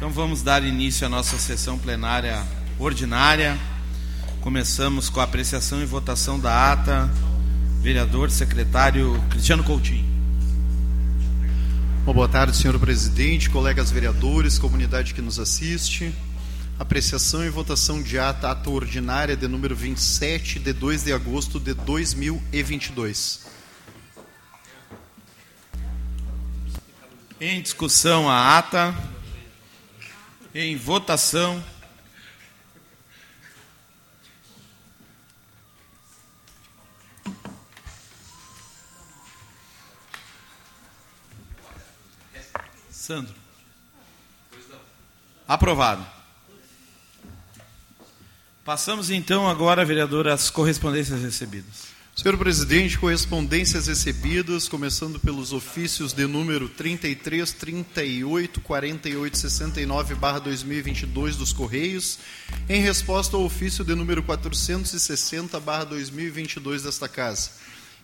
Então vamos dar início à nossa sessão plenária ordinária. Começamos com a apreciação e votação da ata. Vereador secretário Cristiano Coutinho. Uma boa tarde, senhor presidente, colegas vereadores, comunidade que nos assiste. Apreciação e votação de ata, ata ordinária de número 27, de 2 de agosto de 2022. Em discussão a ata. Em votação. Sandro. Aprovado. Passamos então agora, vereador, às correspondências recebidas. Senhor presidente, correspondências recebidas, começando pelos ofícios de número 33, 38, 48, 69, barra 2022 dos Correios, em resposta ao ofício de número 460, barra 2022 desta Casa.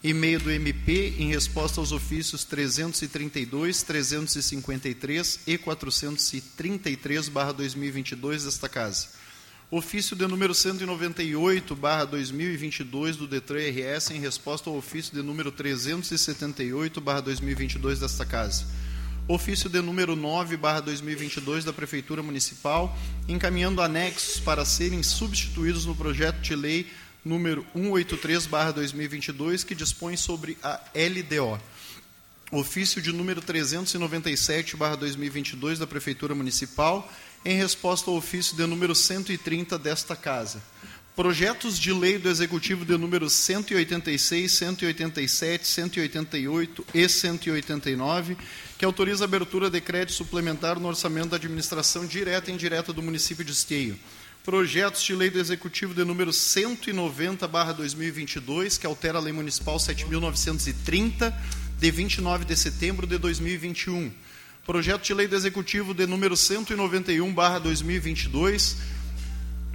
E-mail do MP em resposta aos ofícios 332, 353 e 433, barra 2022 desta Casa Ofício de número 198, barra 2022 do Detran RS, em resposta ao ofício de número 378, barra 2022 desta Casa. Ofício de número 9, barra 2022 da Prefeitura Municipal, encaminhando anexos para serem substituídos no projeto de lei número 183, barra 2022, que dispõe sobre a LDO. Ofício de número 397, barra 2022 da Prefeitura Municipal, em resposta ao ofício de número 130 desta Casa. Projetos de lei do Executivo de número 186, 187, 188 e 189, que autoriza a abertura de crédito suplementar no orçamento da administração direta e indireta do município de Esteio. Projetos de lei do Executivo de número 190, barra 2022, que altera a Lei Municipal 7.930, de 29 de setembro de 2021 projeto de lei do Executivo de número 191/2022,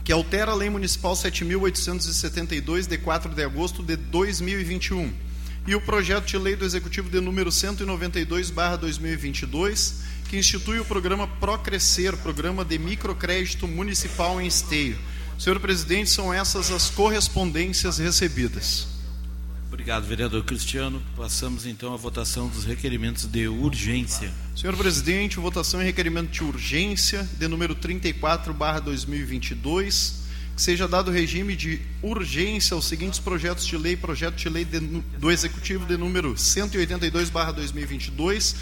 que altera a Lei Municipal 7872 de 4 de agosto de 2021, e o projeto de lei do Executivo de número 192/2022, que institui o programa Procrescer, programa de microcrédito municipal em esteio. Senhor presidente, são essas as correspondências recebidas. Obrigado, vereador Cristiano. Passamos então à votação dos requerimentos de urgência. Senhor presidente, votação em requerimento de urgência de número 34, barra 2022, que seja dado regime de urgência aos seguintes projetos de lei: projeto de lei de, do Executivo de número 182, barra 2022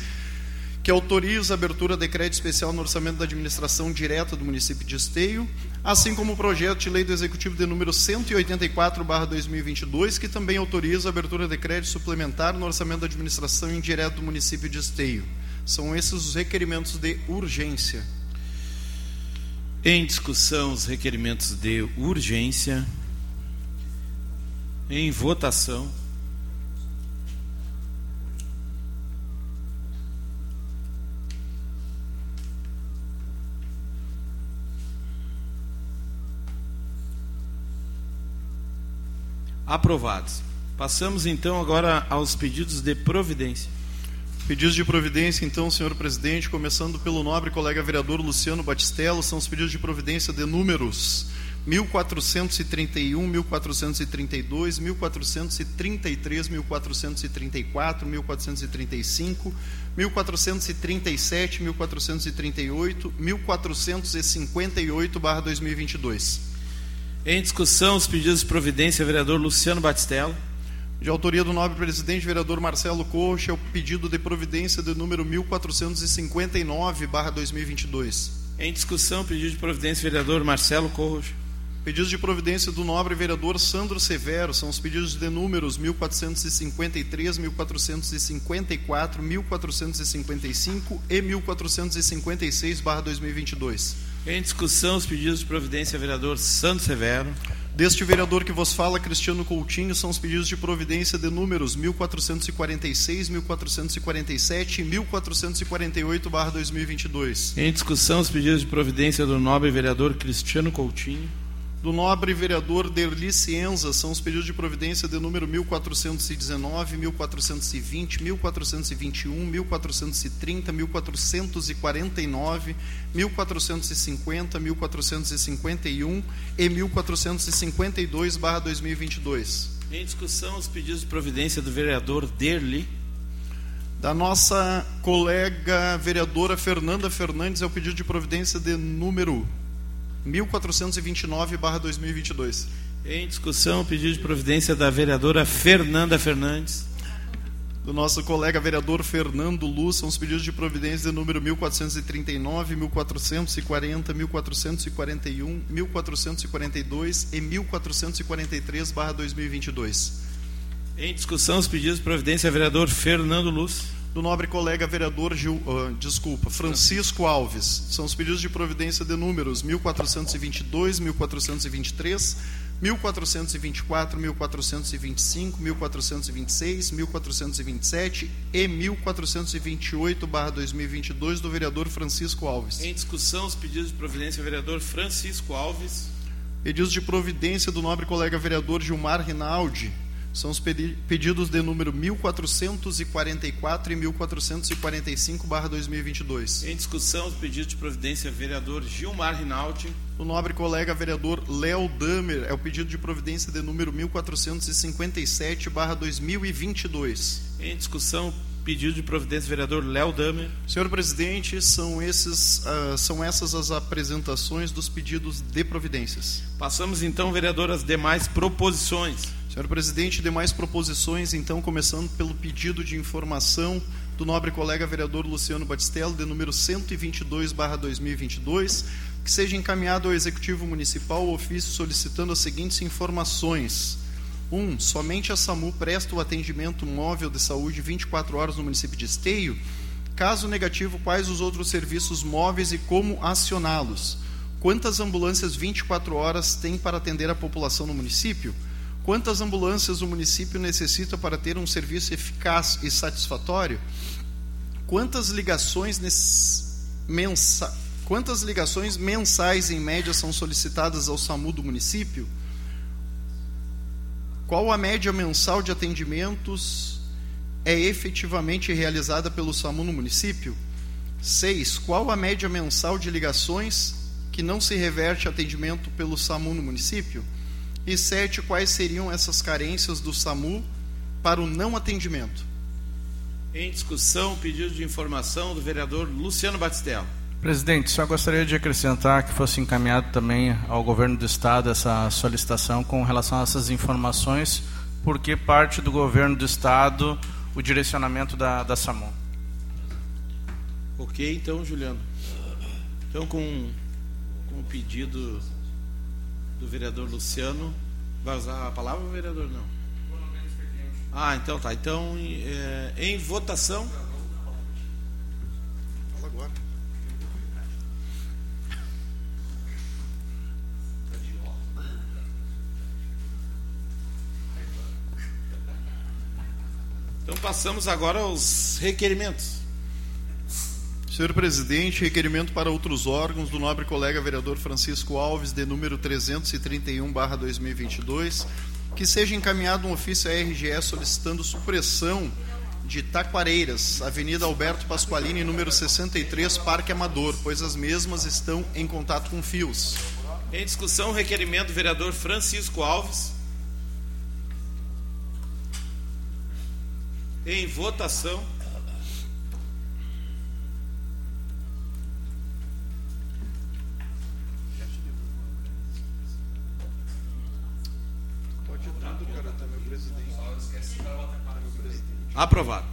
que autoriza a abertura de crédito especial no orçamento da administração direta do município de Esteio, assim como o projeto de lei do Executivo de número 184/2022, que também autoriza a abertura de crédito suplementar no orçamento da administração indireta do município de Esteio. São esses os requerimentos de urgência. Em discussão os requerimentos de urgência. Em votação. Aprovados. Passamos então agora aos pedidos de providência. Pedidos de providência, então, senhor presidente, começando pelo nobre colega vereador Luciano Batistello, são os pedidos de providência de números 1431, 1432, 1433, 1434, 1435, 1437, 1438, 1458/2022. Em discussão, os pedidos de providência, vereador Luciano Batistello. De autoria do nobre presidente, vereador Marcelo Coxa, é o pedido de providência do número 1459-2022. Em discussão, pedido de providência, vereador Marcelo Coxa. Pedidos de providência do nobre vereador Sandro Severo, são os pedidos de números 1453, 1454, 1455 e 1456/2022. Em discussão, os pedidos de providência, vereador Santos Severo. Deste vereador que vos fala, Cristiano Coutinho, são os pedidos de providência de números 1446, 1447 e 1448-2022. Em discussão, os pedidos de providência do nobre vereador Cristiano Coutinho. Do nobre vereador Derli Cienza são os pedidos de providência de número 1419, 1420, 1421, 1430, 1449, 1450, 1451 e 1452 barra 2022. Em discussão os pedidos de providência do vereador Derli. Da nossa colega vereadora Fernanda Fernandes é o pedido de providência de número 1429/2022. Em discussão, o pedido de providência da vereadora Fernanda Fernandes. Do nosso colega vereador Fernando Luz, são os pedidos de providência de número 1439, 1440, 1441, 1442 e 1443/2022. Em discussão, os pedidos de providência vereador Fernando Luz do nobre colega vereador Gil, uh, desculpa, Francisco Alves. São os pedidos de providência de números 1422, 1423, 1424, 1425, 1426, 1427 e 1428/2022 do vereador Francisco Alves. Em discussão os pedidos de providência do vereador Francisco Alves. Pedidos de providência do nobre colega vereador Gilmar Rinaldi são os pedidos de número 1444 e 1445, barra 2022. Em discussão, os pedidos de providência, vereador Gilmar Rinaldi. O nobre colega vereador Léo Damer é o pedido de providência de número 1457, barra 2022. Em discussão, pedido de providência, vereador Léo Damer. Senhor presidente, são, esses, uh, são essas as apresentações dos pedidos de providências. Passamos então, vereador, às demais proposições. Senhor presidente, demais proposições, então, começando pelo pedido de informação do nobre colega vereador Luciano Batistello, de número 122/2022, que seja encaminhado ao Executivo Municipal o ofício solicitando as seguintes informações. 1. Um, somente a SAMU presta o atendimento móvel de saúde 24 horas no município de Esteio. Caso negativo, quais os outros serviços móveis e como acioná-los? Quantas ambulâncias 24 horas tem para atender a população no município? Quantas ambulâncias o município necessita para ter um serviço eficaz e satisfatório? Quantas ligações, mensa... Quantas ligações mensais em média são solicitadas ao SAMU do município? Qual a média mensal de atendimentos é efetivamente realizada pelo SAMU no município? 6. Qual a média mensal de ligações que não se reverte atendimento pelo SAMU no município? E sete, quais seriam essas carências do SAMU para o não atendimento? Em discussão, pedido de informação do vereador Luciano Batistello. Presidente, só gostaria de acrescentar que fosse encaminhado também ao governo do estado essa solicitação com relação a essas informações, porque parte do governo do estado o direcionamento da, da SAMU. Ok, então, Juliano. Então, com, com o pedido do vereador Luciano. Vai usar a palavra, vereador? Não. Ah, então tá. Então, é, em votação. Fala agora. Então passamos agora aos requerimentos. Senhor presidente, requerimento para outros órgãos do nobre colega vereador Francisco Alves, de número 331/2022, que seja encaminhado um ofício à RGE solicitando supressão de Taquareiras, Avenida Alberto Pasqualini, número 63, Parque Amador, pois as mesmas estão em contato com fios. Em discussão, requerimento do vereador Francisco Alves. Em votação. Aprovado.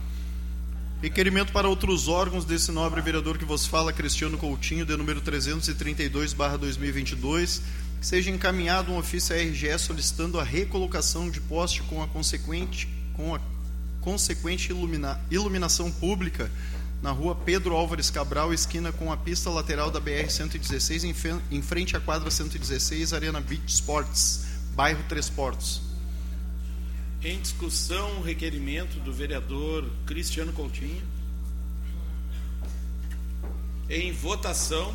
Requerimento para outros órgãos desse nobre vereador que vos fala, Cristiano Coutinho, de número 332/2022, que seja encaminhado um ofício à RGE solicitando a recolocação de poste com a consequente com a consequente ilumina, iluminação pública na rua Pedro Álvares Cabral, esquina com a pista lateral da BR 116 em, em frente à quadra 116, Arena Beach Sports, bairro Três Portos. Em discussão, o requerimento do vereador Cristiano Coutinho. Em votação.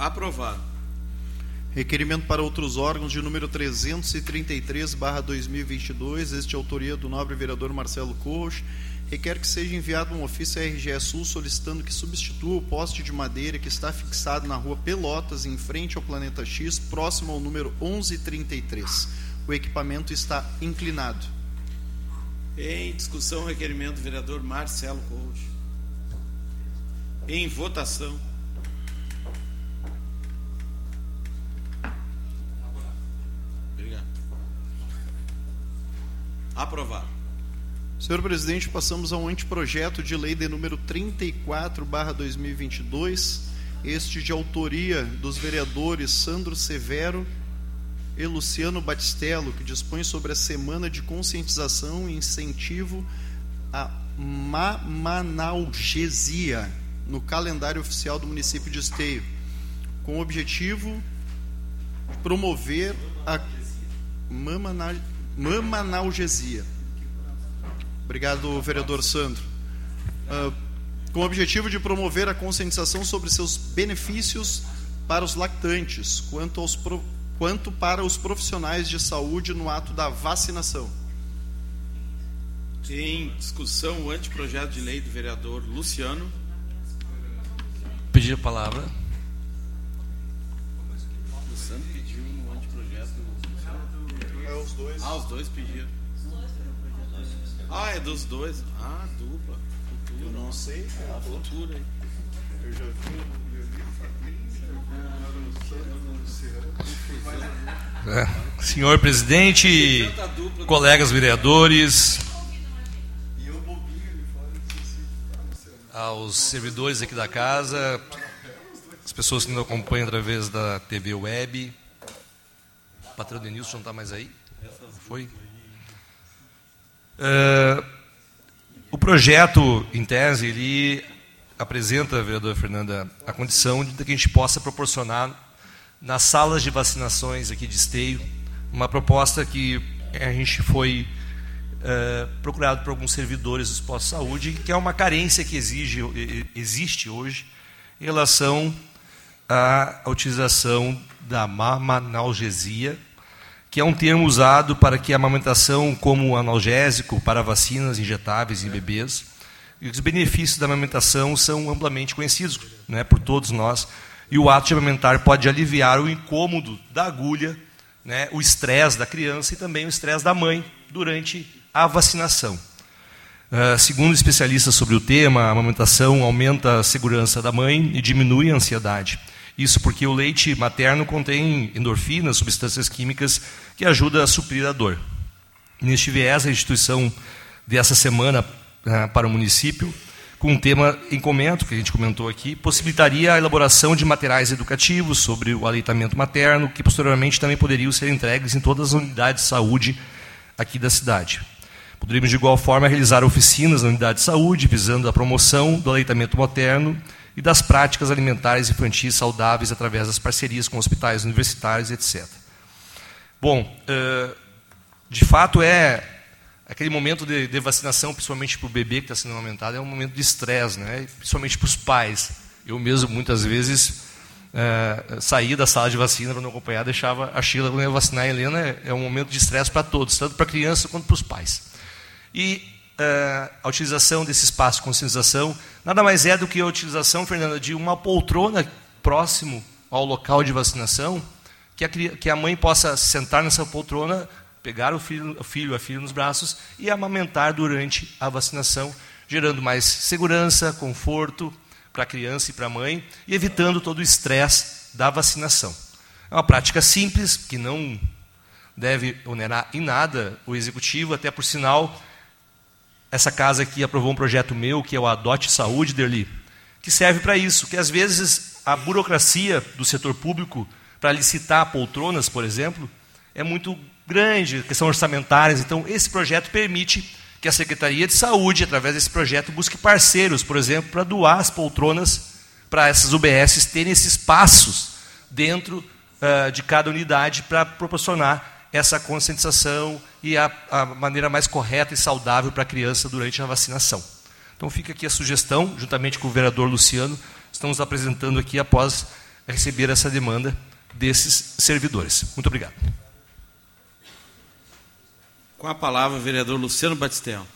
Aprovado. Requerimento para outros órgãos de número 333, barra 2022, este é autoria do nobre vereador Marcelo Corros, requer que seja enviado um ofício à RGE Sul solicitando que substitua o poste de madeira que está fixado na rua Pelotas, em frente ao Planeta X, próximo ao número 1133. O equipamento está inclinado. Em discussão, requerimento do vereador Marcelo Corros. Em votação. Obrigado. Aprovado. Senhor presidente, passamos ao anteprojeto de lei de número 34, barra 2022, este de autoria dos vereadores Sandro Severo e Luciano Batistello, que dispõe sobre a semana de conscientização e incentivo à mamanalgesia no calendário oficial do município de Esteio, com o objetivo de promover a mamanalgesia Obrigado, vereador Sandro. Uh, com o objetivo de promover a conscientização sobre seus benefícios para os lactantes, quanto, aos pro, quanto para os profissionais de saúde no ato da vacinação. Em discussão, o anteprojeto de lei do vereador Luciano. Pedir a palavra. Luciano. É os dois. Ah, os dois pediram. Ah, é dos dois. Ah, dupla. Futura. Eu não sei. É a futura aí. Eu já vi. É. Senhor presidente, colegas vereadores, aos servidores aqui da casa, as pessoas que nos acompanham através da TV Web. O patrão Denilson não está mais aí? Foi? Uh, o projeto, em tese, ele apresenta, vereadora Fernanda, a condição de que a gente possa proporcionar nas salas de vacinações aqui de Esteio uma proposta que a gente foi uh, procurado por alguns servidores dos postos de saúde, que é uma carência que exige, existe hoje em relação à utilização da mamanalgesia que é um termo usado para que a amamentação como analgésico para vacinas injetáveis em bebês. E os benefícios da amamentação são amplamente conhecidos né, por todos nós. E o ato de amamentar pode aliviar o incômodo da agulha, né, o estresse da criança e também o estresse da mãe durante a vacinação. Uh, segundo especialistas sobre o tema, a amamentação aumenta a segurança da mãe e diminui a ansiedade. Isso porque o leite materno contém endorfinas, substâncias químicas que ajudam a suprir a dor. Neste viés, a instituição dessa semana uh, para o município, com um tema em comento, que a gente comentou aqui, possibilitaria a elaboração de materiais educativos sobre o aleitamento materno, que posteriormente também poderiam ser entregues em todas as unidades de saúde aqui da cidade. Poderíamos, de igual forma, realizar oficinas na unidade de saúde, visando a promoção do aleitamento materno e das práticas alimentares infantis saudáveis através das parcerias com hospitais universitários, etc. Bom, eh, de fato é aquele momento de, vacinação, principalmente para o bebê que está sendo amamentado, é um momento de estresse, né? principalmente para os pais. Eu mesmo, muitas vezes, é, saía da sala de vacina para não acompanhar, deixava a Sheila vacinar a Helena. É, é um momento de estresse para todos, tanto para a criança quanto para os pais. E é, a utilização desse espaço de conscientização nada mais é do que a utilização, Fernanda, de uma poltrona próximo ao local de vacinação, que a, que a mãe possa sentar nessa poltrona, pegar o filho, o filho, a filha nos braços e amamentar durante a vacinação, gerando mais segurança, conforto para a criança e para a mãe e evitando todo o estresse da vacinação. É uma prática simples, que não deve onerar em nada o executivo, até por sinal, essa casa aqui aprovou um projeto meu, que é o Adote Saúde, Derli, que serve para isso, que às vezes a burocracia do setor público para licitar poltronas, por exemplo, é muito grande, questão orçamentárias. Então, esse projeto permite que a Secretaria de Saúde, através desse projeto, busque parceiros, por exemplo, para doar as poltronas para essas UBSs terem esses espaços dentro uh, de cada unidade para proporcionar essa conscientização e a, a maneira mais correta e saudável para a criança durante a vacinação. Então fica aqui a sugestão, juntamente com o vereador Luciano, estamos apresentando aqui após receber essa demanda desses servidores. Muito obrigado. Com a palavra, o vereador Luciano Batistella.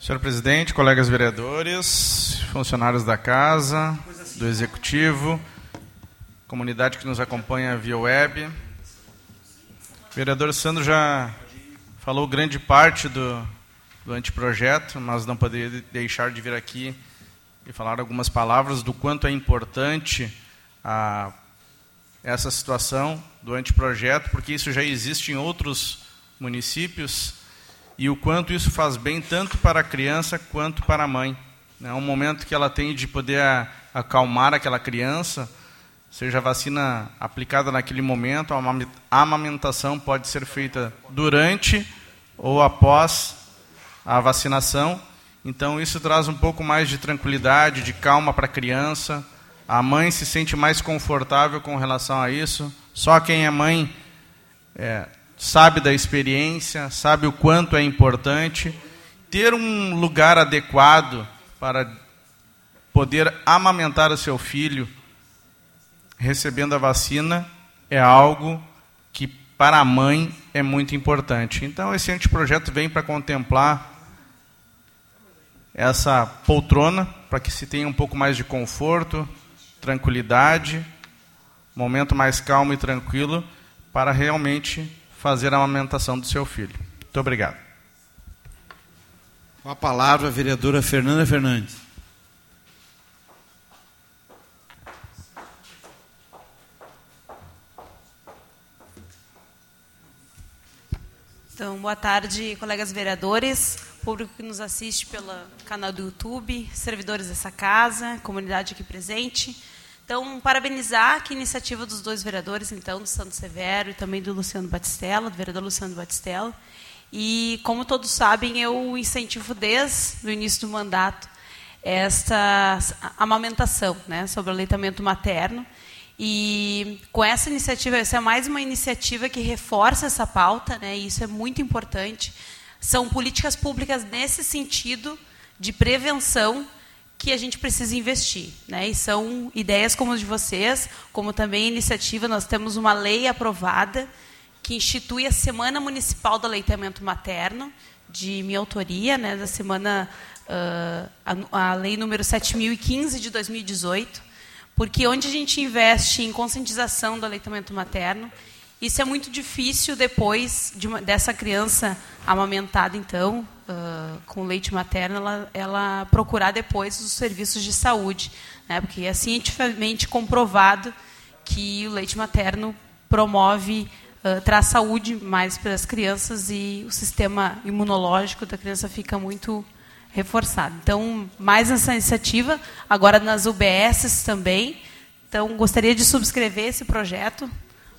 Senhor presidente, colegas vereadores, funcionários da casa, do executivo, comunidade que nos acompanha via web. O vereador Sandro já falou grande parte do, do anteprojeto, mas não poderia deixar de vir aqui e falar algumas palavras do quanto é importante a, essa situação do anteprojeto, porque isso já existe em outros municípios e o quanto isso faz bem tanto para a criança quanto para a mãe. É um momento que ela tem de poder acalmar aquela criança, seja a vacina aplicada naquele momento, a amamentação pode ser feita durante ou após a vacinação. Então, isso traz um pouco mais de tranquilidade, de calma para a criança. A mãe se sente mais confortável com relação a isso. Só quem é mãe é, sabe da experiência, sabe o quanto é importante. Ter um lugar adequado para poder amamentar o seu filho recebendo a vacina é algo que para a mãe é muito importante. Então esse anteprojeto vem para contemplar essa poltrona para que se tenha um pouco mais de conforto, tranquilidade, momento mais calmo e tranquilo para realmente fazer a amamentação do seu filho. Muito obrigado. Com a palavra a vereadora Fernanda Fernandes. Então, boa tarde, colegas vereadores, público que nos assiste pelo canal do YouTube, servidores dessa casa, comunidade aqui presente. Então, parabenizar a iniciativa dos dois vereadores, então, do Santo Severo e também do Luciano Batistella, do vereador Luciano Batistella. E, como todos sabem, eu incentivo desde o início do mandato esta amamentação, né, sobre o aleitamento materno. E com essa iniciativa, essa é mais uma iniciativa que reforça essa pauta, né, e isso é muito importante. São políticas públicas nesse sentido de prevenção que a gente precisa investir. Né? E são ideias como as de vocês, como também iniciativa, nós temos uma lei aprovada que institui a Semana Municipal do Aleitamento Materno, de minha autoria, né, da semana, uh, a, a lei número 7.015 de 2018, porque onde a gente investe em conscientização do aleitamento materno, isso é muito difícil depois de uma, dessa criança amamentada, então, uh, com leite materno, ela, ela, procurar depois os serviços de saúde, né? porque é cientificamente comprovado que o leite materno promove, uh, traz saúde mais para as crianças e o sistema imunológico da criança fica muito reforçado. Então, mais essa iniciativa, agora nas UBSs também. Então, gostaria de subscrever esse projeto,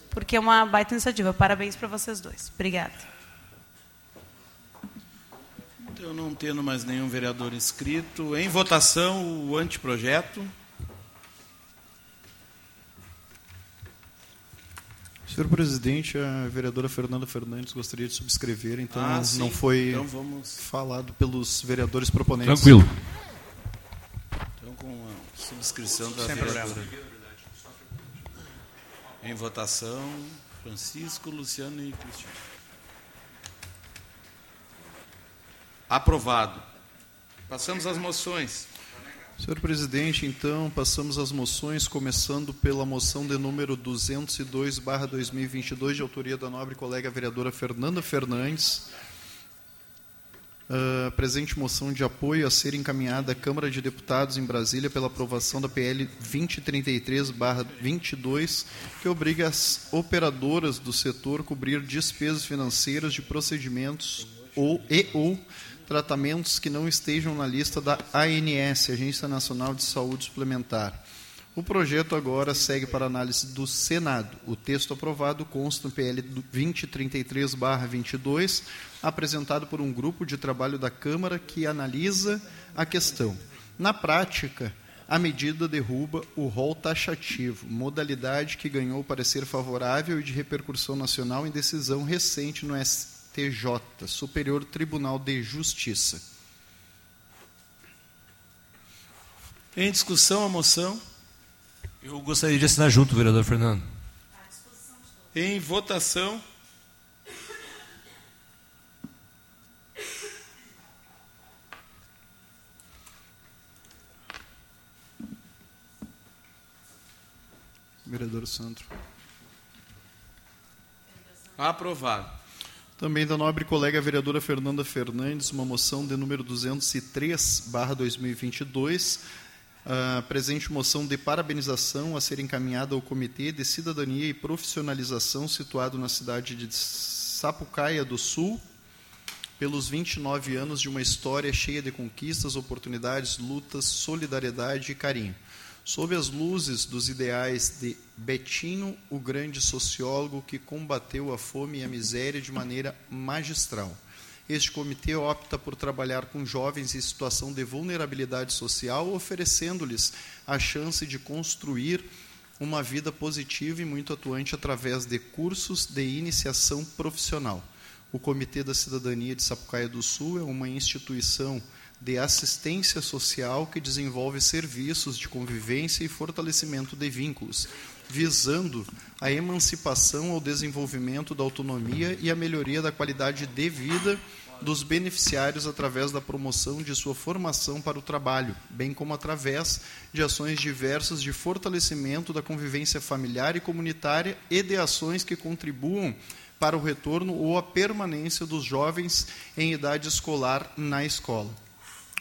porque é uma baita iniciativa. Parabéns para vocês dois. Obrigada. Eu não tendo mais nenhum vereador inscrito, em votação o anteprojeto. Senhor presidente, a vereadora Fernanda Fernandes gostaria de subscrever, então ah, não foi então vamos... falado pelos vereadores proponentes. Tranquilo. Então, com a subscrição da Sem vereadora. Problema. Em votação, Francisco, Luciano e Cristiano. Aprovado. Passamos às moções. Senhor presidente, então passamos às moções, começando pela moção de número 202/2022 de autoria da nobre colega vereadora Fernanda Fernandes. Uh, presente moção de apoio a ser encaminhada à Câmara de Deputados em Brasília pela aprovação da PL 2033/22, que obriga as operadoras do setor a cobrir despesas financeiras de procedimentos ou e ou tratamentos que não estejam na lista da ANS, Agência Nacional de Saúde Suplementar. O projeto agora segue para análise do Senado. O texto aprovado consta no PL 2033-22, apresentado por um grupo de trabalho da Câmara que analisa a questão. Na prática, a medida derruba o rol taxativo, modalidade que ganhou parecer favorável e de repercussão nacional em decisão recente no STF STJ, Superior Tribunal de Justiça. Em discussão a moção. Eu gostaria de assinar junto, vereador Fernando. Em votação. Vereador Sandro. Aprovado. Também da nobre colega vereadora Fernanda Fernandes, uma moção de número 203, barra 2022, a presente moção de parabenização a ser encaminhada ao Comitê de Cidadania e Profissionalização situado na cidade de Sapucaia do Sul, pelos 29 anos de uma história cheia de conquistas, oportunidades, lutas, solidariedade e carinho sob as luzes dos ideais de Betinho, o grande sociólogo que combateu a fome e a miséria de maneira magistral. Este comitê opta por trabalhar com jovens em situação de vulnerabilidade social, oferecendo-lhes a chance de construir uma vida positiva e muito atuante através de cursos de iniciação profissional. O Comitê da Cidadania de Sapucaia do Sul é uma instituição de assistência social que desenvolve serviços de convivência e fortalecimento de vínculos, visando a emancipação ao desenvolvimento da autonomia e a melhoria da qualidade de vida dos beneficiários através da promoção de sua formação para o trabalho, bem como através de ações diversas de fortalecimento da convivência familiar e comunitária e de ações que contribuam para o retorno ou a permanência dos jovens em idade escolar na escola.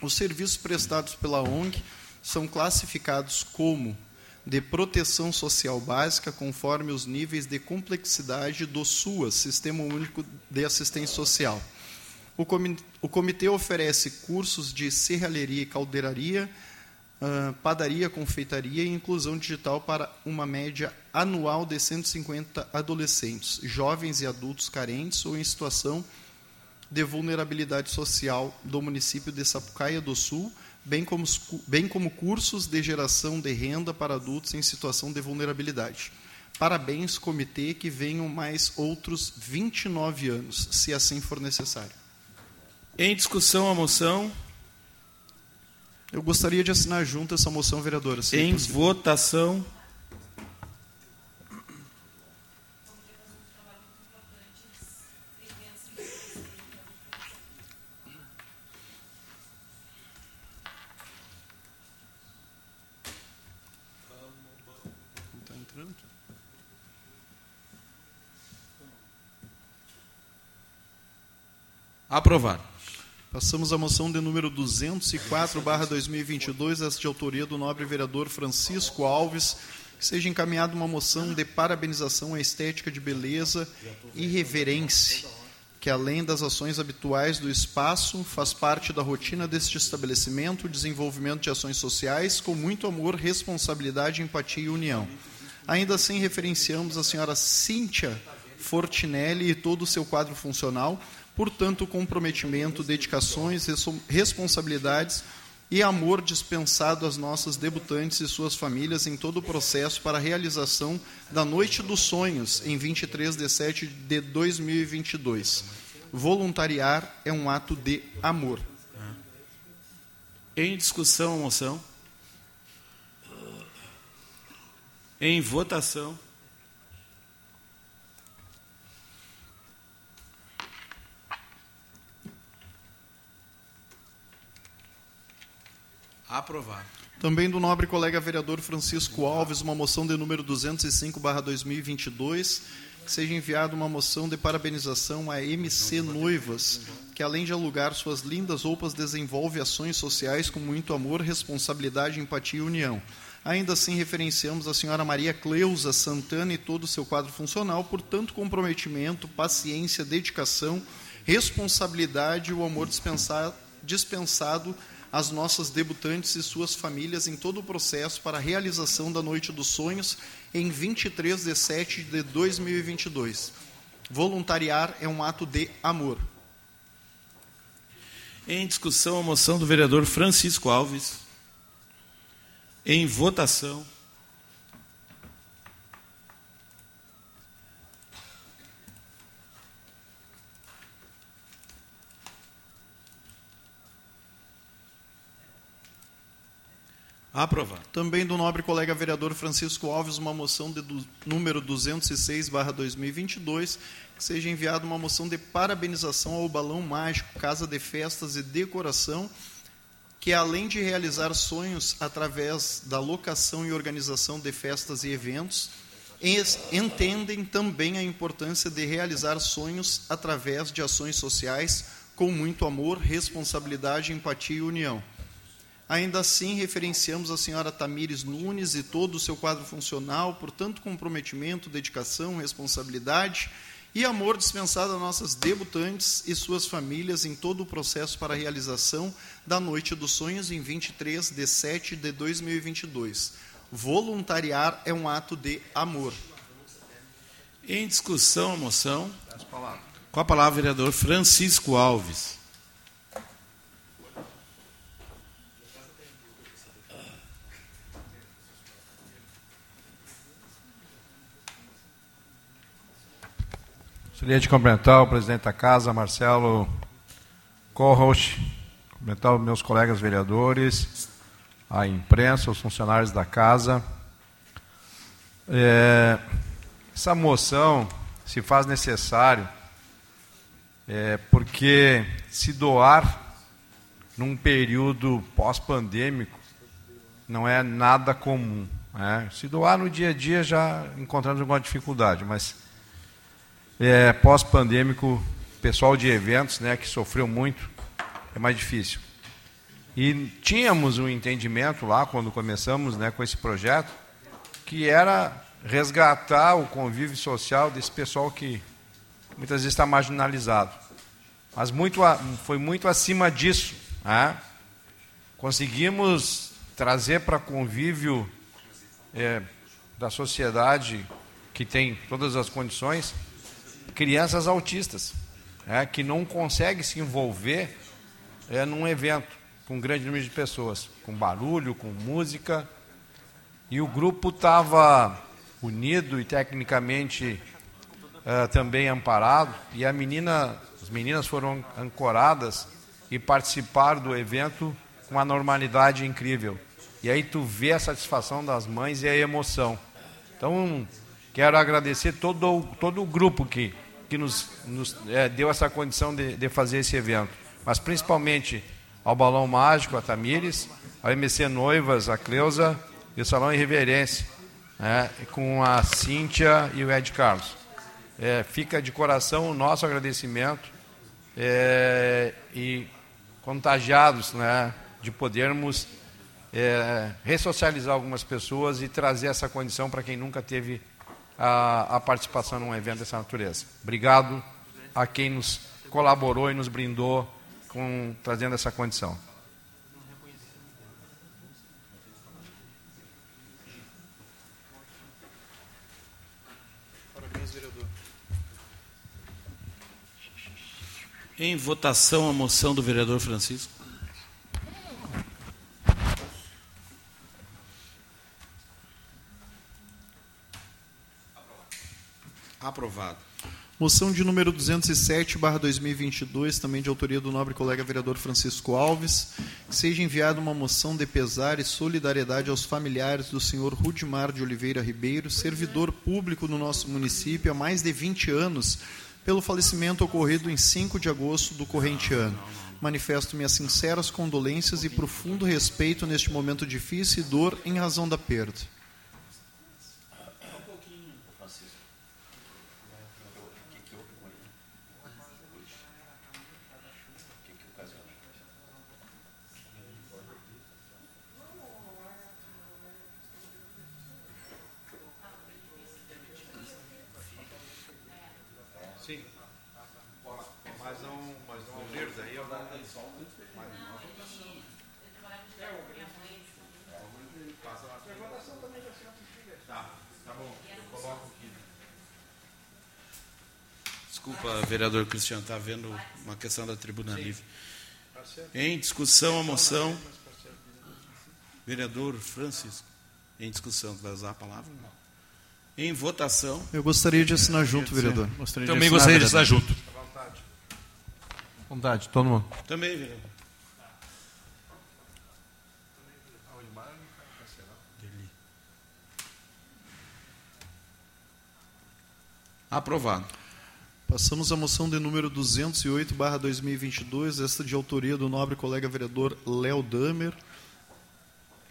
Os serviços prestados pela ONG são classificados como de proteção social básica, conforme os níveis de complexidade do SUAS, Sistema Único de Assistência Social. O comitê oferece cursos de serralheria e caldeiraria, padaria, confeitaria e inclusão digital para uma média anual de 150 adolescentes, jovens e adultos carentes ou em situação de de vulnerabilidade social do município de Sapucaia do Sul, bem como, bem como cursos de geração de renda para adultos em situação de vulnerabilidade. Parabéns, comitê, que venham mais outros 29 anos, se assim for necessário. Em discussão a moção. Eu gostaria de assinar junto essa moção, vereadora. em votação. Aprovado. Passamos à moção de número 204, barra 2022, esta de autoria do nobre vereador Francisco Alves, que seja encaminhada uma moção de parabenização à estética de beleza e reverência, que além das ações habituais do espaço, faz parte da rotina deste estabelecimento desenvolvimento de ações sociais com muito amor, responsabilidade, empatia e união. Ainda assim, referenciamos a senhora Cíntia Fortinelli e todo o seu quadro funcional, portanto, comprometimento, dedicações, responsabilidades e amor dispensado às nossas debutantes e suas famílias em todo o processo para a realização da Noite dos Sonhos, em 23 de setembro de 2022. Voluntariar é um ato de amor. Em discussão moção. Em votação. Aprovado. Também do nobre colega vereador Francisco Alves, uma moção de número 205/2022, que seja enviada uma moção de parabenização à MC Noivas, que além de alugar suas lindas roupas, desenvolve ações sociais com muito amor, responsabilidade, empatia e união. Ainda assim, referenciamos a senhora Maria Cleusa Santana e todo o seu quadro funcional por tanto comprometimento, paciência, dedicação, responsabilidade e o amor dispensado as nossas debutantes e suas famílias em todo o processo para a realização da Noite dos Sonhos em 23 de setembro de 2022. Voluntariar é um ato de amor. Em discussão, a moção do vereador Francisco Alves. Em votação. Aprovado. Também do nobre colega vereador Francisco Alves, uma moção de do, número 206/2022, que seja enviada uma moção de parabenização ao Balão Mágico, Casa de Festas e Decoração, que além de realizar sonhos através da locação e organização de festas e eventos, entendem também a importância de realizar sonhos através de ações sociais com muito amor, responsabilidade, empatia e união. Ainda assim, referenciamos a senhora Tamires Nunes e todo o seu quadro funcional por tanto comprometimento, dedicação, responsabilidade e amor dispensado a nossas debutantes e suas famílias em todo o processo para a realização da Noite dos Sonhos em 23 de 7 de 2022. Voluntariar é um ato de amor. Em discussão a moção. Com a palavra, o vereador Francisco Alves. Gostaria de cumprimentar o presidente da casa, Marcelo Corroch, cumprimentar os meus colegas vereadores, a imprensa, os funcionários da casa. É, essa moção se faz necessário é, porque se doar num período pós-pandêmico não é nada comum. Né? Se doar no dia a dia já encontramos alguma dificuldade, mas é, pós-pandêmico, pessoal de eventos, né, que sofreu muito, é mais difícil. E tínhamos um entendimento lá, quando começamos né, com esse projeto, que era resgatar o convívio social desse pessoal que muitas vezes está marginalizado. Mas muito, foi muito acima disso. Né? Conseguimos trazer para convívio é, da sociedade que tem todas as condições crianças autistas, é, que não conseguem se envolver é, num evento com um grande número de pessoas, com barulho, com música. E o grupo estava unido e tecnicamente é, também amparado. E a menina, as meninas foram ancoradas e participaram do evento com uma normalidade incrível. E aí tu vê a satisfação das mães e a emoção. Então, quero agradecer todo, todo o grupo que que nos, nos é, deu essa condição de, de, fazer esse evento. Mas principalmente ao Balão Mágico, a Tamires, ao MC Noivas, a Cleusa e o Salão Irreverência, né, com a Cíntia e o Ed Carlos. É, fica de coração o nosso agradecimento é, e contagiados né, de podermos é, ressocializar algumas pessoas e trazer essa condição para quem nunca teve a, a participação num evento dessa natureza. Obrigado a quem nos colaborou e nos brindou com trazendo essa condição. Em votação a moção do vereador Francisco. Aprovado. Moção de número 207, barra 2022, também de autoria do nobre colega vereador Francisco Alves, que seja enviada uma moção de pesar e solidariedade aos familiares do senhor Rudimar de Oliveira Ribeiro, servidor público no nosso município há mais de 20 anos, pelo falecimento ocorrido em 5 de agosto do corrente ano. Manifesto minhas sinceras condolências e profundo respeito neste momento difícil e dor em razão da perda. vereador Cristiano está vendo uma questão da tribuna Sim. livre. Em discussão a moção. Vereador Francisco. Em discussão, vai usar a palavra? Em votação. Eu gostaria de assinar junto, vereador. Gostaria Também de assinar, gostaria de assinar junto. Vontade. Vontade, todo mundo. Também, vereador. Aprovado. Passamos à moção de número 208, barra 2022, esta de autoria do nobre colega vereador Léo Damer,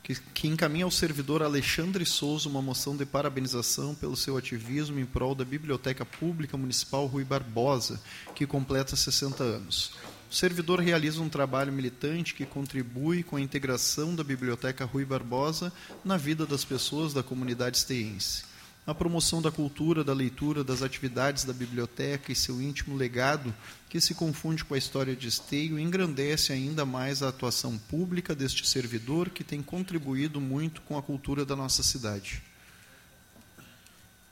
que, que encaminha ao servidor Alexandre Souza uma moção de parabenização pelo seu ativismo em prol da Biblioteca Pública Municipal Rui Barbosa, que completa 60 anos. O servidor realiza um trabalho militante que contribui com a integração da Biblioteca Rui Barbosa na vida das pessoas da comunidade esteense a promoção da cultura, da leitura, das atividades da biblioteca e seu íntimo legado, que se confunde com a história de Esteio, engrandece ainda mais a atuação pública deste servidor que tem contribuído muito com a cultura da nossa cidade.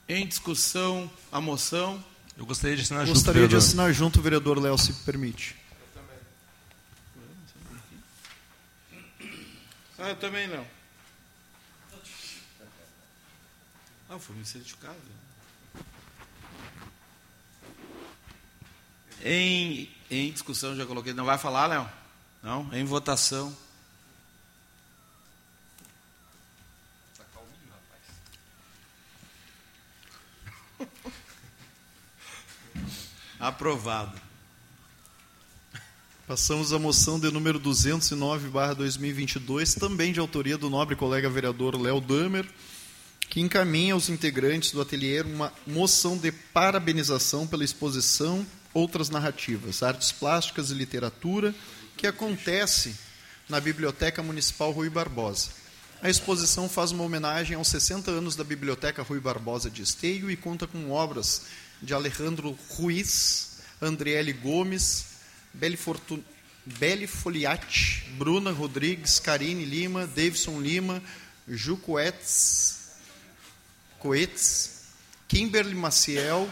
Em discussão, a moção. Eu gostaria de assinar Gostaria junto, de assinar junto, vereador Léo, se permite. Ah, eu também não. Ah, foi me certificado. Em, em discussão, já coloquei. Não vai falar, Léo? Não? Em votação. Aprovado. Passamos à moção de número 209, barra 2022, também de autoria do nobre colega vereador Léo Damer, que encaminha aos integrantes do ateliê uma moção de parabenização pela exposição Outras Narrativas, Artes Plásticas e Literatura, que acontece na Biblioteca Municipal Rui Barbosa. A exposição faz uma homenagem aos 60 anos da Biblioteca Rui Barbosa de Esteio e conta com obras de Alejandro Ruiz, Andriele Gomes, Beli, Fortun... Beli Foliati, Bruna Rodrigues, Karine Lima, Davidson Lima, Ju Coetes, Coetes, Kimberly Maciel,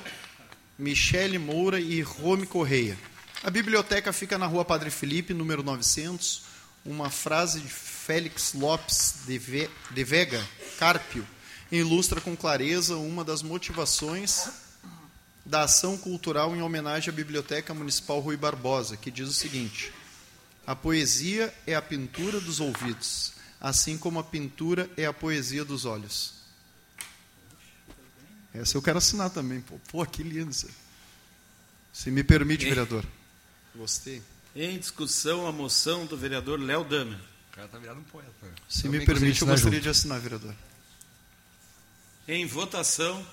Michele Moura e Rome Correia. A biblioteca fica na rua Padre Felipe, número 900. Uma frase de Félix Lopes de, Ve de Vega, Carpio, ilustra com clareza uma das motivações da ação cultural em homenagem à Biblioteca Municipal Rui Barbosa, que diz o seguinte: A poesia é a pintura dos ouvidos, assim como a pintura é a poesia dos olhos. Essa eu quero assinar também. Pô, pô que lindo isso. Se me permite, vereador. Gostei. Em discussão, a moção do vereador Léo Damer. O cara tá virado um poeta. Se Eu me permite, eu gostaria junto. de assinar, vereador. Em votação.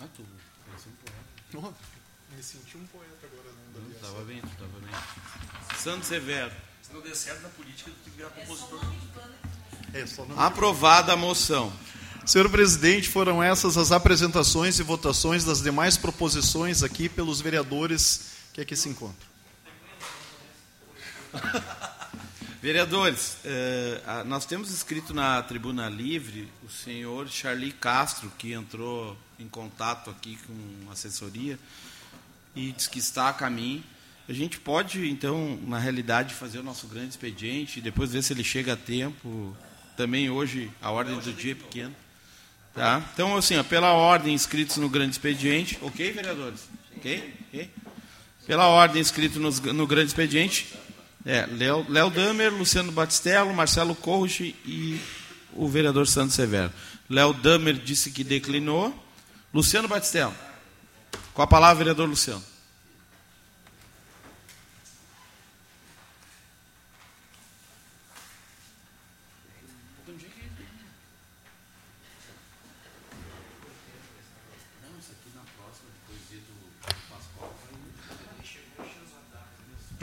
Ah, tu Me senti um poeta agora, não Estava bem, estava bem. Santos Severo. Se não der certo na política, tu tem que virar compositor. É, só não... Aprovada a moção. Senhor presidente, foram essas as apresentações e votações das demais proposições aqui pelos vereadores que aqui se encontram. Vereadores, eh, nós temos escrito na Tribuna Livre o senhor Charlie Castro, que entrou em contato aqui com assessoria e diz que está a caminho. A gente pode, então, na realidade, fazer o nosso grande expediente e depois ver se ele chega a tempo. Também hoje a ordem do dia é pequena. Tá? Então, assim, ó, pela ordem inscritos no grande expediente. Ok, vereadores? Ok? Pela ordem inscrito nos- no, grande expediente. É, Léo Léo Damer, Luciano Batistello, Marcelo Corroche e o vereador Santos Severo. Léo Damer disse que declinou. Luciano Batistello. Com a palavra, vereador Luciano.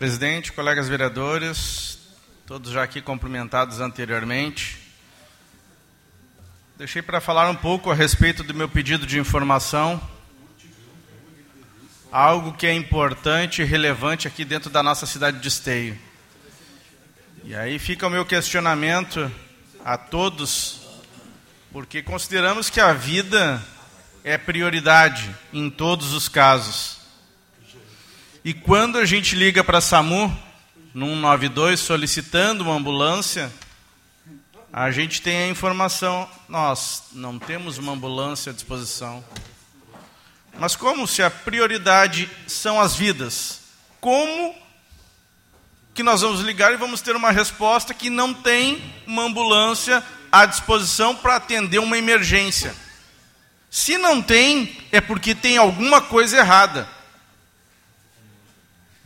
Presidente, colegas vereadores, todos já aqui cumprimentados anteriormente. Deixei para falar um pouco a respeito do meu pedido de informação. Algo que é importante e relevante aqui dentro da nossa cidade de Esteio. E aí fica o meu questionamento a todos, porque consideramos que a vida é prioridade em todos os casos. E quando a gente liga para a SAMU, no 192, solicitando uma ambulância, a gente tem a informação, nós não temos uma ambulância à disposição. Mas como se a prioridade são as vidas? Como que nós vamos ligar e vamos ter uma resposta que não tem uma ambulância à disposição para atender uma emergência? Se não tem, é porque tem alguma coisa errada.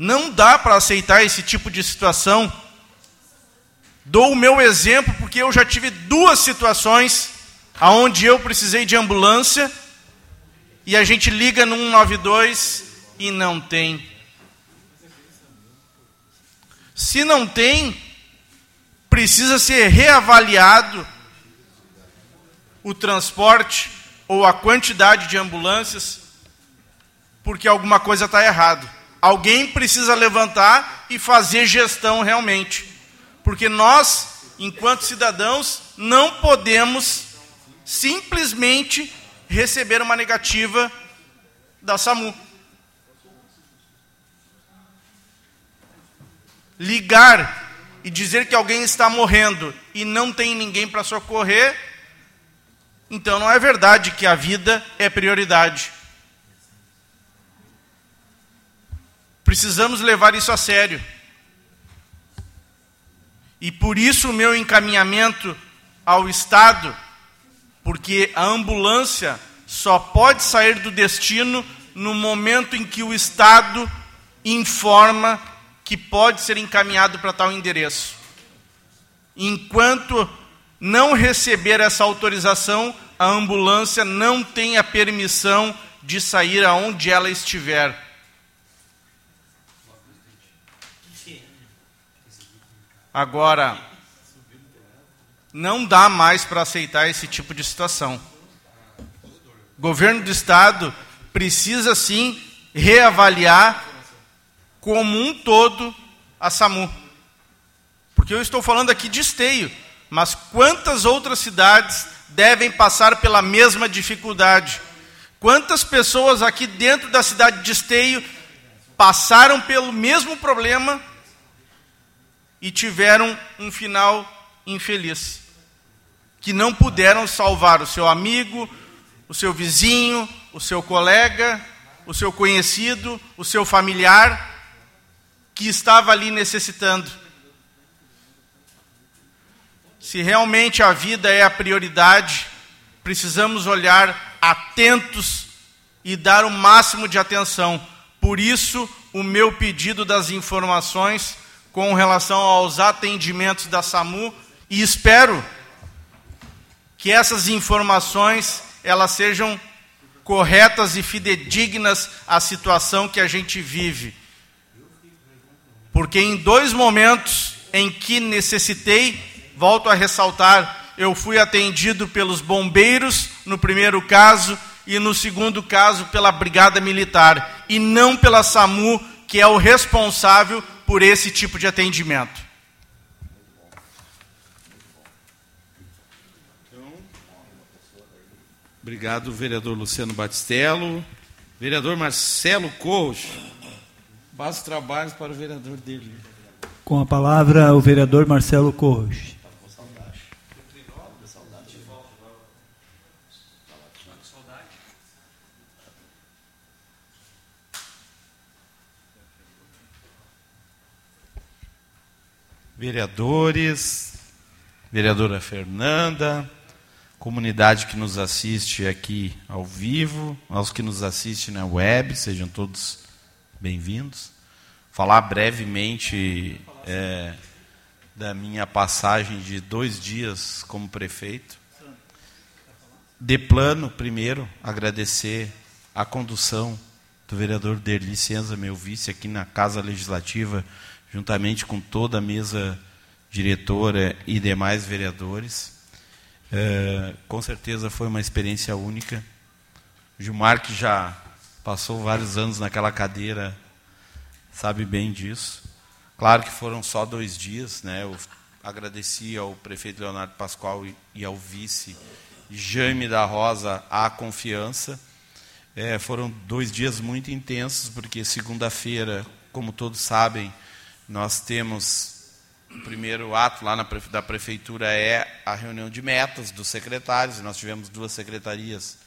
Não dá para aceitar esse tipo de situação. Dou o meu exemplo porque eu já tive duas situações aonde eu precisei de ambulância e a gente liga no 192 e não tem. Se não tem, precisa ser reavaliado o transporte ou a quantidade de ambulâncias, porque alguma coisa está errado. Alguém precisa levantar e fazer gestão realmente. Porque nós, enquanto cidadãos, não podemos simplesmente receber uma negativa da SAMU. Ligar e dizer que alguém está morrendo e não tem ninguém para socorrer, então não é verdade que a vida é prioridade. Precisamos levar isso a sério. E por isso o meu encaminhamento ao Estado, porque a ambulância só pode sair do destino no momento em que o Estado informa que pode ser encaminhado para tal endereço. Enquanto não receber essa autorização, a ambulância não tem a permissão de sair aonde ela estiver. Agora, não dá mais para aceitar esse tipo de situação. O governo do estado precisa sim reavaliar como um todo a SAMU. Porque eu estou falando aqui de esteio, mas quantas outras cidades devem passar pela mesma dificuldade? Quantas pessoas aqui dentro da cidade de esteio passaram pelo mesmo problema e tiveram um final infeliz. Que não puderam salvar o seu amigo, o seu vizinho, o seu colega, o seu conhecido, o seu familiar, que estava ali necessitando. Se realmente a vida é a prioridade, precisamos olhar atentos e dar o máximo de atenção. Por isso, o meu pedido das informações com relação aos atendimentos da SAMU e espero que essas informações elas sejam corretas e fidedignas à situação que a gente vive. Porque em dois momentos em que necessitei, volto a ressaltar, eu fui atendido pelos bombeiros no primeiro caso e no segundo caso pela Brigada Militar e não pela SAMU, que é o responsável por esse tipo de atendimento. Obrigado, vereador Luciano Batistello. Vereador Marcelo Corros. Passa trabalhos para o vereador dele. Com a palavra, o vereador Marcelo Corros. Vereadores, vereadora Fernanda, comunidade que nos assiste aqui ao vivo, aos que nos assistem na web, sejam todos bem-vindos. Falar brevemente é, da minha passagem de dois dias como prefeito. De plano, primeiro, agradecer a condução do vereador Derli meu vice, aqui na Casa Legislativa juntamente com toda a mesa diretora e demais vereadores. É, com certeza foi uma experiência única. Gilmar, que já passou vários anos naquela cadeira, sabe bem disso. Claro que foram só dois dias, né? Eu agradeci ao prefeito Leonardo Pascoal e ao vice Jaime da Rosa a confiança. É, foram dois dias muito intensos, porque segunda-feira, como todos sabem, nós temos o primeiro ato lá na, da prefeitura é a reunião de metas dos secretários. Nós tivemos duas secretarias,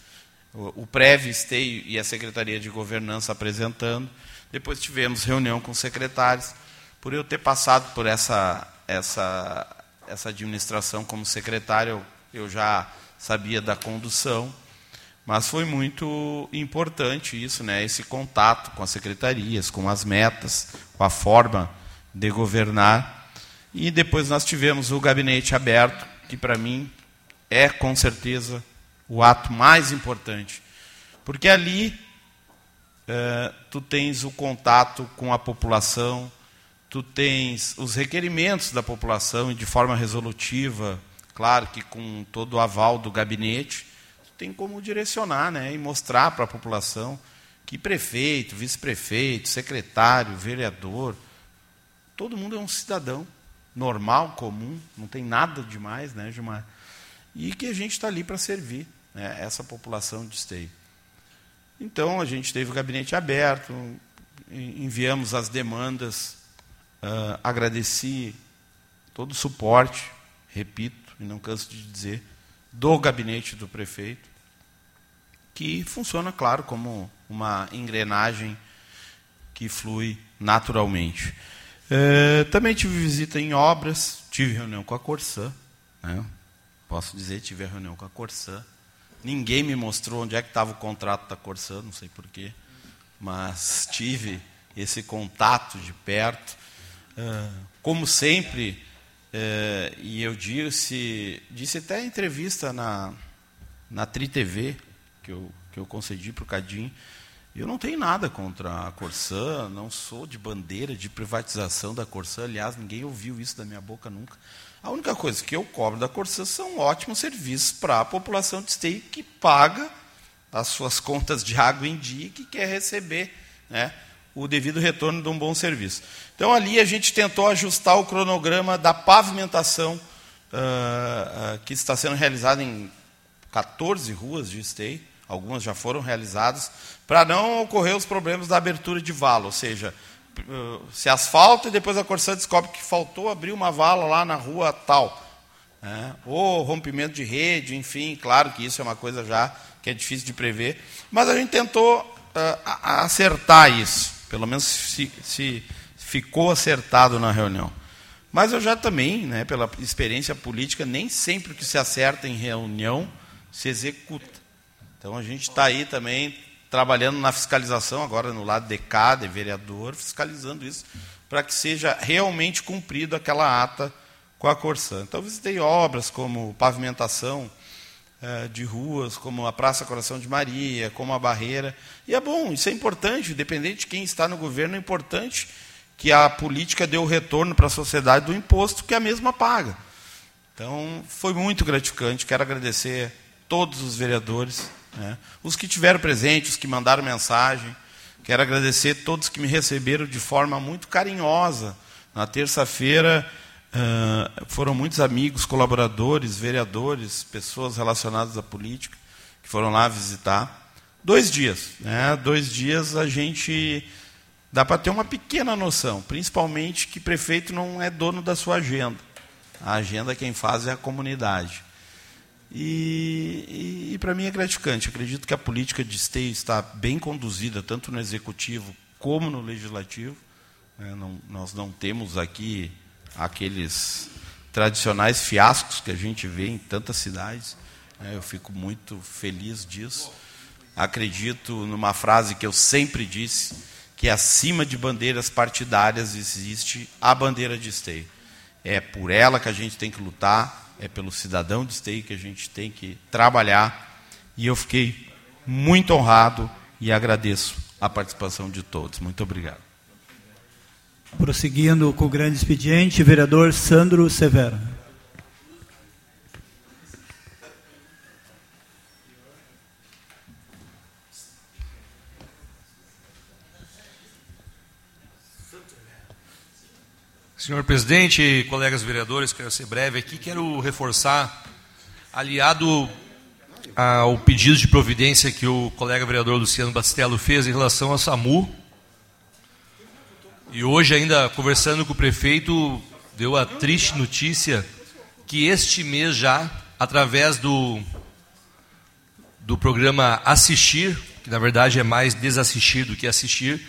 o, o Esteio e a Secretaria de Governança apresentando. Depois tivemos reunião com os secretários. Por eu ter passado por essa, essa, essa administração como secretário, eu, eu já sabia da condução. Mas foi muito importante isso, né? esse contato com as secretarias, com as metas, com a forma de governar. E depois nós tivemos o gabinete aberto, que para mim é com certeza o ato mais importante. Porque ali é, tu tens o contato com a população, tu tens os requerimentos da população e de forma resolutiva, claro que com todo o aval do gabinete, tem como direcionar né, e mostrar para a população que prefeito, vice-prefeito, secretário, vereador, todo mundo é um cidadão normal, comum, não tem nada demais, né, Gilmar? E que a gente está ali para servir né, essa população de esteio. Então, a gente teve o gabinete aberto, enviamos as demandas, uh, agradeci todo o suporte, repito, e não canso de dizer, do gabinete do prefeito que funciona, claro, como uma engrenagem que flui naturalmente. É, também tive visita em obras, tive reunião com a Corsã. Né? Posso dizer, tive a reunião com a Corsã. Ninguém me mostrou onde é que estava o contrato da Corsã, não sei porquê, mas tive esse contato de perto. É, como sempre, é, e eu disse, disse até em entrevista na, na Tri TV, que eu, que eu concedi para o Cadim. Eu não tenho nada contra a Corsã, não sou de bandeira de privatização da Corsã, aliás, ninguém ouviu isso da minha boca nunca. A única coisa que eu cobro da Corsã são ótimos serviços para a população de esteio que paga as suas contas de água em dia e que quer receber né, o devido retorno de um bom serviço. Então, ali a gente tentou ajustar o cronograma da pavimentação uh, uh, que está sendo realizada em 14 ruas de esteio algumas já foram realizadas, para não ocorrer os problemas da abertura de vala, ou seja, eh, se asfalta e depois a Corsã descobre que faltou abrir uma vala lá na rua tal. Né? Ou rompimento de rede, enfim, claro que isso é uma coisa já que é difícil de prever, mas a gente tentou uh, acertar isso, pelo menos se, se ficou acertado na reunião. Mas eu já também, né, pela experiência política, nem sempre o que se acerta em reunião se executa. Então a gente está aí também trabalhando na fiscalização, agora no lado de cada vereador, fiscalizando isso, para que seja realmente cumprido aquela ata com a Corsã. Então visitei obras como pavimentação eh, de ruas, como a Praça Coração de Maria, como a Barreira. E é bom, isso é importante, independente de quem está no governo, é importante que a política dê o retorno para a sociedade do imposto que a mesma paga. Então, foi muito gratificante. Quero agradecer todos os vereadores né? Os que tiveram presente, os que mandaram mensagem. Quero agradecer todos que me receberam de forma muito carinhosa. Na terça-feira uh, foram muitos amigos, colaboradores, vereadores, pessoas relacionadas à política que foram lá visitar. Dois dias, né? Dois dias a gente dá para ter uma pequena noção, principalmente que prefeito não é dono da sua agenda. A agenda quem faz é a comunidade. E, e, e para mim é gratificante. Acredito que a política de esteio está bem conduzida, tanto no executivo como no legislativo. É, não, nós não temos aqui aqueles tradicionais fiascos que a gente vê em tantas cidades. É, eu fico muito feliz disso. Acredito numa frase que eu sempre disse, que acima de bandeiras partidárias existe a bandeira de esteio. É por ela que a gente tem que lutar, é pelo cidadão de esteio que a gente tem que trabalhar. E eu fiquei muito honrado e agradeço a participação de todos. Muito obrigado. Prosseguindo com o grande expediente, vereador Sandro Severo. Senhor presidente, colegas vereadores, quero ser breve aqui, quero reforçar, aliado ao pedido de providência que o colega vereador Luciano Bastello fez em relação ao SAMU. E hoje, ainda conversando com o prefeito, deu a triste notícia que este mês já, através do, do programa Assistir, que na verdade é mais desassistir do que assistir,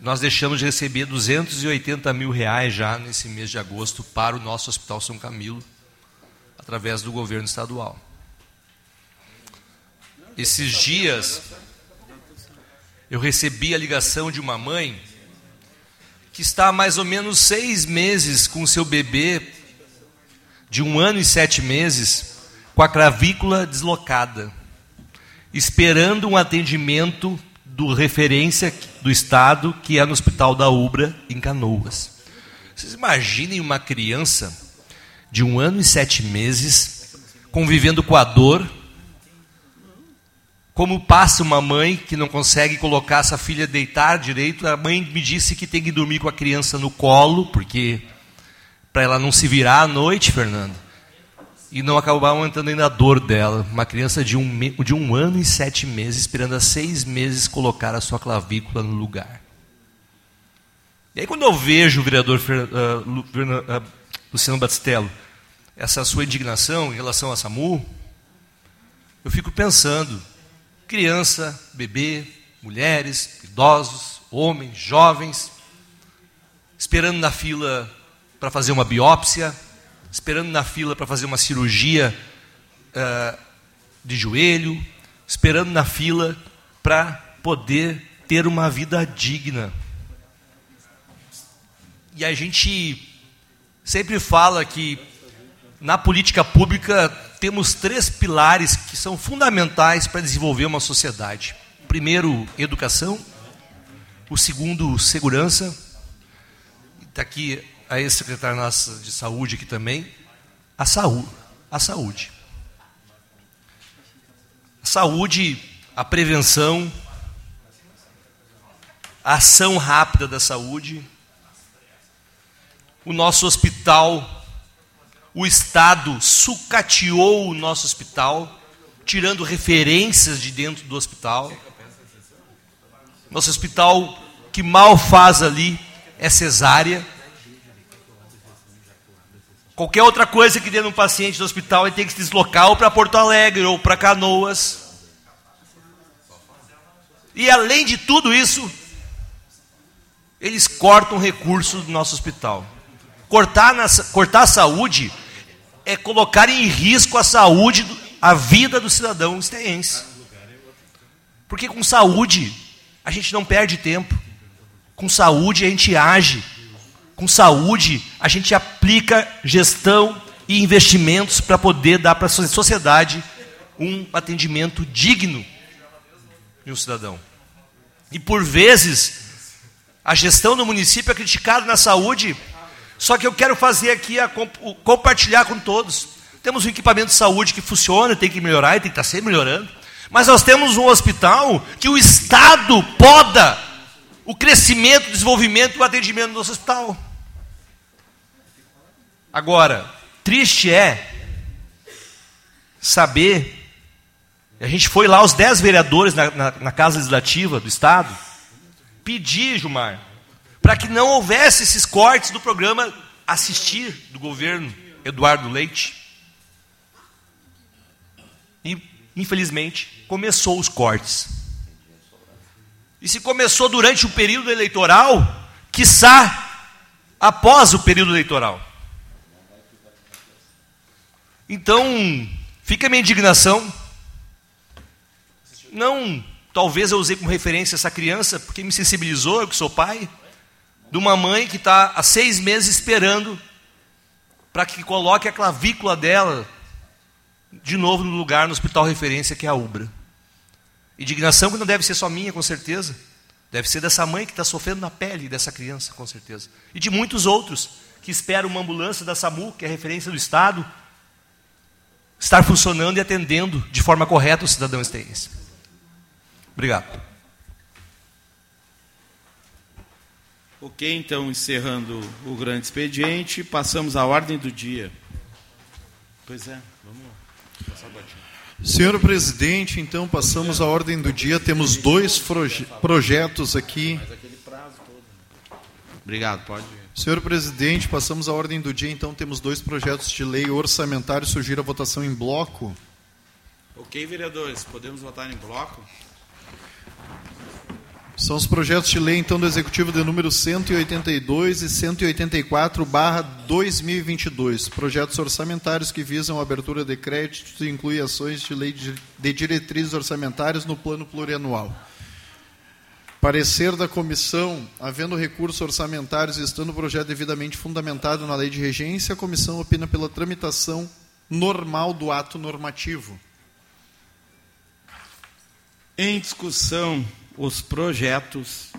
nós deixamos de receber 280 mil reais já nesse mês de agosto para o nosso Hospital São Camilo, através do governo estadual. esses dias eu recebi a ligação de uma mãe que está há mais ou menos seis meses com seu bebê de um ano e sete meses com a clavícula deslocada, esperando um atendimento do referência do Estado, que é no Hospital da Ubra, em Canoas. Vocês imaginem uma criança de um ano e sete meses convivendo com a dor, como passa uma mãe que não consegue colocar essa filha deitar direito. A mãe me disse que tem que dormir com a criança no colo, porque para ela não se virar à noite, Fernando e não acabar aumentando ainda a dor dela. Uma criança de um, de um ano e sete meses, esperando há seis meses colocar a sua clavícula no lugar. E aí, quando eu vejo o vereador uh, Luciano Batistello, essa sua indignação em relação a SAMU, eu fico pensando: criança, bebê, mulheres, idosos, homens, jovens, esperando na fila para fazer uma biópsia, esperando na fila para fazer uma cirurgia uh, de joelho, esperando na fila para poder ter uma vida digna. E a gente sempre fala que na política pública temos três pilares que são fundamentais para desenvolver uma sociedade. O primeiro, educação. O segundo, segurança. Está aqui a ex-secretária nossa de saúde aqui também, a saúde. A saúde. A saúde, a prevenção, a ação rápida da saúde, o nosso hospital, o Estado sucateou o nosso hospital, tirando referências de dentro do hospital. Nosso hospital que mal faz ali é cesárea. Qualquer outra coisa que dê num paciente do hospital, ele tem que se deslocar ou para Porto Alegre ou para Canoas. E além de tudo isso, eles cortam recursos do nosso hospital. Cortar, na, cortar a saúde é colocar em risco a saúde, a vida do cidadão esteense. Porque com saúde a gente não perde tempo. Com saúde a gente age com saúde, a gente aplica gestão e investimentos para poder dar para a sociedade um atendimento digno de um cidadão. E por vezes, a gestão do município é criticada na saúde, só que eu quero fazer aqui, a comp compartilhar com todos. Temos um equipamento de saúde que funciona, tem que melhorar e tem que estar sempre melhorando. Mas nós temos um hospital que o Estado poda o crescimento, o desenvolvimento e o atendimento do nosso hospital. Agora, triste é saber. A gente foi lá, os dez vereadores na, na, na Casa Legislativa do Estado, pedir, Gilmar, para que não houvesse esses cortes do programa Assistir do governo Eduardo Leite. E, infelizmente, começou os cortes. E se começou durante o período eleitoral, quiçá após o período eleitoral. Então, fica a minha indignação. Não, talvez eu usei como referência essa criança, porque me sensibilizou, eu que sou pai, de uma mãe que está há seis meses esperando para que coloque a clavícula dela de novo no lugar, no hospital referência, que é a Ubra. Indignação que não deve ser só minha, com certeza. Deve ser dessa mãe que está sofrendo na pele dessa criança, com certeza. E de muitos outros que esperam uma ambulância da SAMU, que é referência do Estado, estar funcionando e atendendo de forma correta o cidadão esteense. Obrigado. Ok, então encerrando o grande expediente, passamos à ordem do dia. Pois é, vamos passar a Senhor presidente, então passamos à ordem do dia. Temos dois proje projetos aqui. Obrigado, pode. Senhor presidente, passamos à ordem do dia, então temos dois projetos de lei orçamentário. Sugiro a votação em bloco. Ok, vereadores, podemos votar em bloco? São os projetos de lei, então, do Executivo de número 182 e 184, barra 2022. Projetos orçamentários que visam a abertura de créditos e incluem ações de lei de diretrizes orçamentárias no plano plurianual. Parecer da comissão, havendo recursos orçamentários e estando o projeto devidamente fundamentado na lei de regência, a comissão opina pela tramitação normal do ato normativo. Em discussão, os projetos.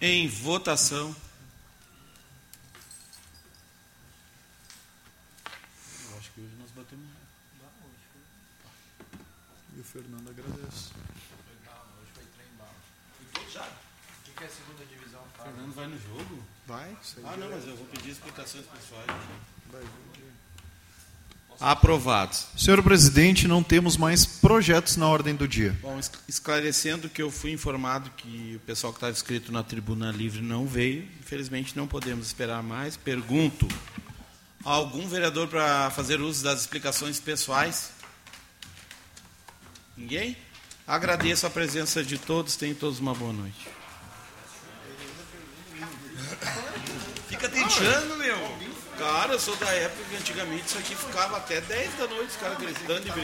Em votação. Eu acho que hoje nós batemos. E o Fernando agradece. O Fernando vai no jogo? Vai? Ah, não, mas eu vou pedir explicações pessoais. Aprovados. Senhor presidente, não temos mais projetos na ordem do dia. Bom, esclarecendo que eu fui informado que o pessoal que estava inscrito na tribuna livre não veio. Infelizmente não podemos esperar mais. Pergunto: algum vereador para fazer uso das explicações pessoais? Ninguém? Agradeço a presença de todos. Tenham todos uma boa noite. Fica tentando, meu. Cara, eu sou da época que antigamente isso aqui ficava até 10 da noite, os caras gritando e brigando.